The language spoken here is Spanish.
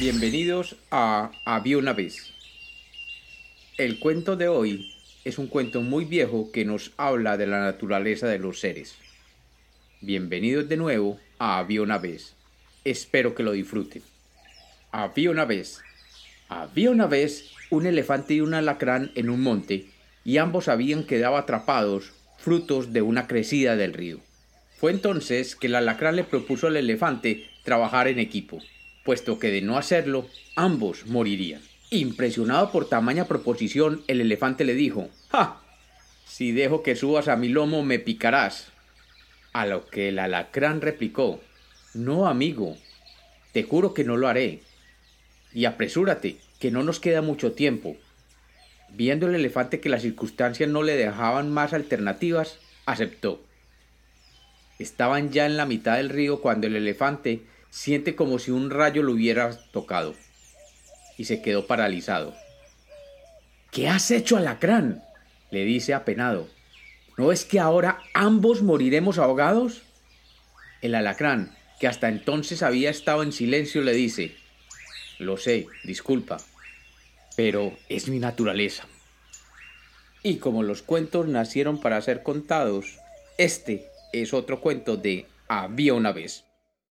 Bienvenidos a Había una vez. El cuento de hoy es un cuento muy viejo que nos habla de la naturaleza de los seres. Bienvenidos de nuevo a Había una vez. Espero que lo disfruten. Había una vez. Había una vez un elefante y un alacrán en un monte y ambos habían quedado atrapados frutos de una crecida del río. Fue entonces que el alacrán le propuso al elefante trabajar en equipo, puesto que de no hacerlo, ambos morirían. Impresionado por tamaña proposición, el elefante le dijo, ¡Ja! Si dejo que subas a mi lomo me picarás. A lo que el alacrán replicó, No, amigo, te juro que no lo haré. Y apresúrate, que no nos queda mucho tiempo. Viendo el elefante que las circunstancias no le dejaban más alternativas, aceptó. Estaban ya en la mitad del río cuando el elefante siente como si un rayo lo hubiera tocado y se quedó paralizado. ¿Qué has hecho, alacrán? le dice apenado. ¿No es que ahora ambos moriremos ahogados? El alacrán, que hasta entonces había estado en silencio, le dice, Lo sé, disculpa, pero es mi naturaleza. Y como los cuentos nacieron para ser contados, este es otro cuento de Había una vez.